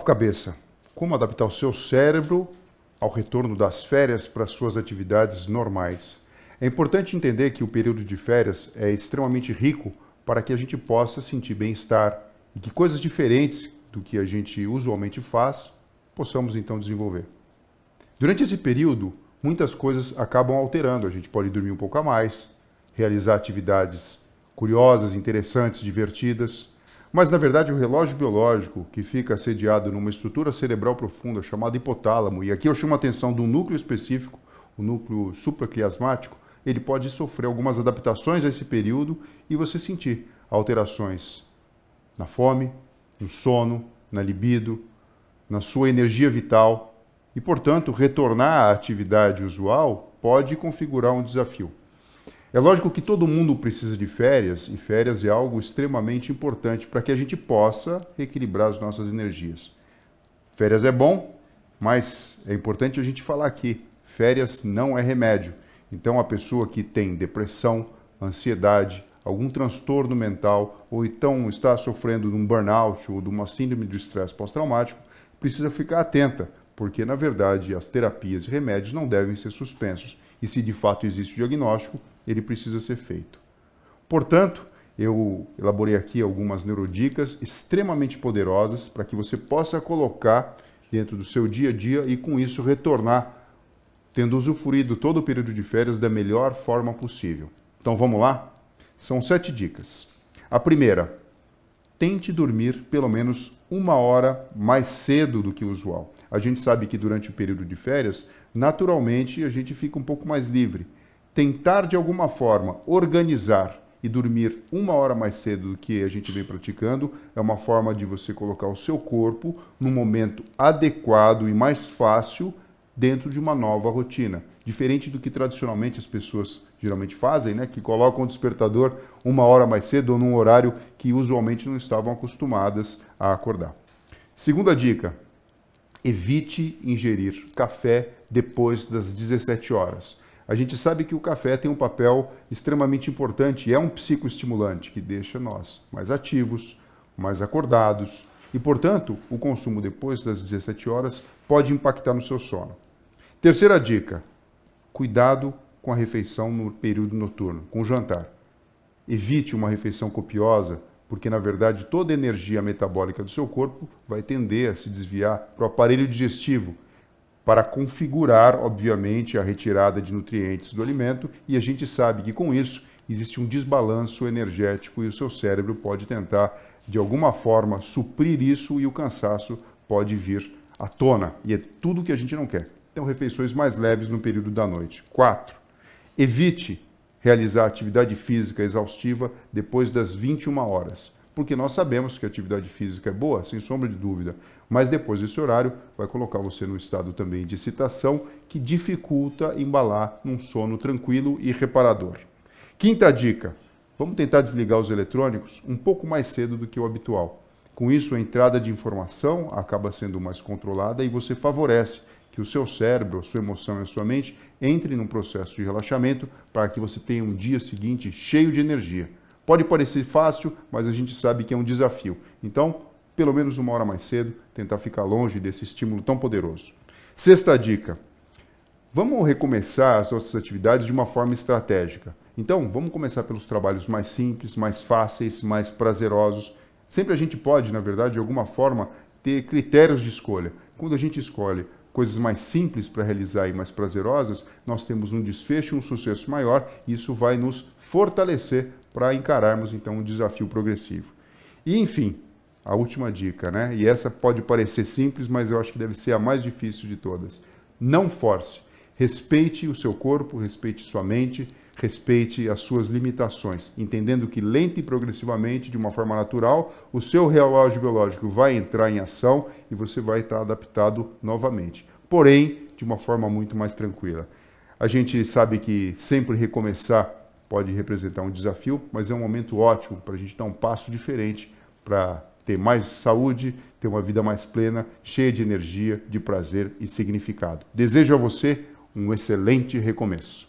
Papo Cabeça: Como adaptar o seu cérebro ao retorno das férias para suas atividades normais? É importante entender que o período de férias é extremamente rico para que a gente possa sentir bem-estar e que coisas diferentes do que a gente usualmente faz possamos então desenvolver. Durante esse período, muitas coisas acabam alterando. A gente pode dormir um pouco a mais, realizar atividades curiosas, interessantes, divertidas. Mas, na verdade, o relógio biológico, que fica sediado numa estrutura cerebral profunda chamada hipotálamo, e aqui eu chamo a atenção do núcleo específico, o núcleo supraquiasmático, ele pode sofrer algumas adaptações a esse período e você sentir alterações na fome, no sono, na libido, na sua energia vital e, portanto, retornar à atividade usual pode configurar um desafio. É lógico que todo mundo precisa de férias e férias é algo extremamente importante para que a gente possa equilibrar as nossas energias. Férias é bom, mas é importante a gente falar aqui: férias não é remédio. Então, a pessoa que tem depressão, ansiedade, algum transtorno mental ou então está sofrendo de um burnout ou de uma síndrome de estresse pós-traumático, precisa ficar atenta, porque na verdade as terapias e remédios não devem ser suspensos e se de fato existe o diagnóstico, ele precisa ser feito. Portanto, eu elaborei aqui algumas neurodicas extremamente poderosas para que você possa colocar dentro do seu dia a dia e com isso retornar tendo usufruído todo o período de férias da melhor forma possível. Então vamos lá? São sete dicas. A primeira, tente dormir pelo menos uma hora mais cedo do que o usual. A gente sabe que durante o período de férias, naturalmente a gente fica um pouco mais livre. Tentar de alguma forma organizar e dormir uma hora mais cedo do que a gente vem praticando é uma forma de você colocar o seu corpo no momento adequado e mais fácil dentro de uma nova rotina. Diferente do que tradicionalmente as pessoas geralmente fazem, né? que colocam o despertador uma hora mais cedo ou num horário que usualmente não estavam acostumadas a acordar. Segunda dica: evite ingerir café depois das 17 horas. A gente sabe que o café tem um papel extremamente importante, é um psicoestimulante que deixa nós mais ativos, mais acordados, e, portanto, o consumo depois das 17 horas pode impactar no seu sono. Terceira dica: cuidado com a refeição no período noturno, com o jantar. Evite uma refeição copiosa, porque na verdade toda a energia metabólica do seu corpo vai tender a se desviar para o aparelho digestivo, para configurar, obviamente, a retirada de nutrientes do alimento, e a gente sabe que com isso existe um desbalanço energético e o seu cérebro pode tentar, de alguma forma, suprir isso e o cansaço pode vir à tona. E é tudo que a gente não quer. Então, refeições mais leves no período da noite. 4. Evite realizar atividade física exaustiva depois das 21 horas, porque nós sabemos que a atividade física é boa, sem sombra de dúvida, mas depois desse horário vai colocar você no estado também de excitação que dificulta embalar num sono tranquilo e reparador. Quinta dica: vamos tentar desligar os eletrônicos um pouco mais cedo do que o habitual. Com isso, a entrada de informação acaba sendo mais controlada e você favorece que o seu cérebro, a sua emoção e a sua mente entrem num processo de relaxamento para que você tenha um dia seguinte cheio de energia. Pode parecer fácil, mas a gente sabe que é um desafio. Então, pelo menos uma hora mais cedo, tentar ficar longe desse estímulo tão poderoso. Sexta dica: vamos recomeçar as nossas atividades de uma forma estratégica. Então, vamos começar pelos trabalhos mais simples, mais fáceis, mais prazerosos. Sempre a gente pode, na verdade, de alguma forma, ter critérios de escolha. Quando a gente escolhe coisas mais simples para realizar e mais prazerosas, nós temos um desfecho, um sucesso maior, e isso vai nos fortalecer para encararmos então um desafio progressivo. E enfim, a última dica, né? E essa pode parecer simples, mas eu acho que deve ser a mais difícil de todas. Não force. Respeite o seu corpo, respeite sua mente, respeite as suas limitações, entendendo que lenta e progressivamente, de uma forma natural, o seu relógio biológico vai entrar em ação e você vai estar adaptado novamente. Porém, de uma forma muito mais tranquila. A gente sabe que sempre recomeçar pode representar um desafio, mas é um momento ótimo para a gente dar um passo diferente para ter mais saúde, ter uma vida mais plena, cheia de energia, de prazer e significado. Desejo a você um excelente recomeço.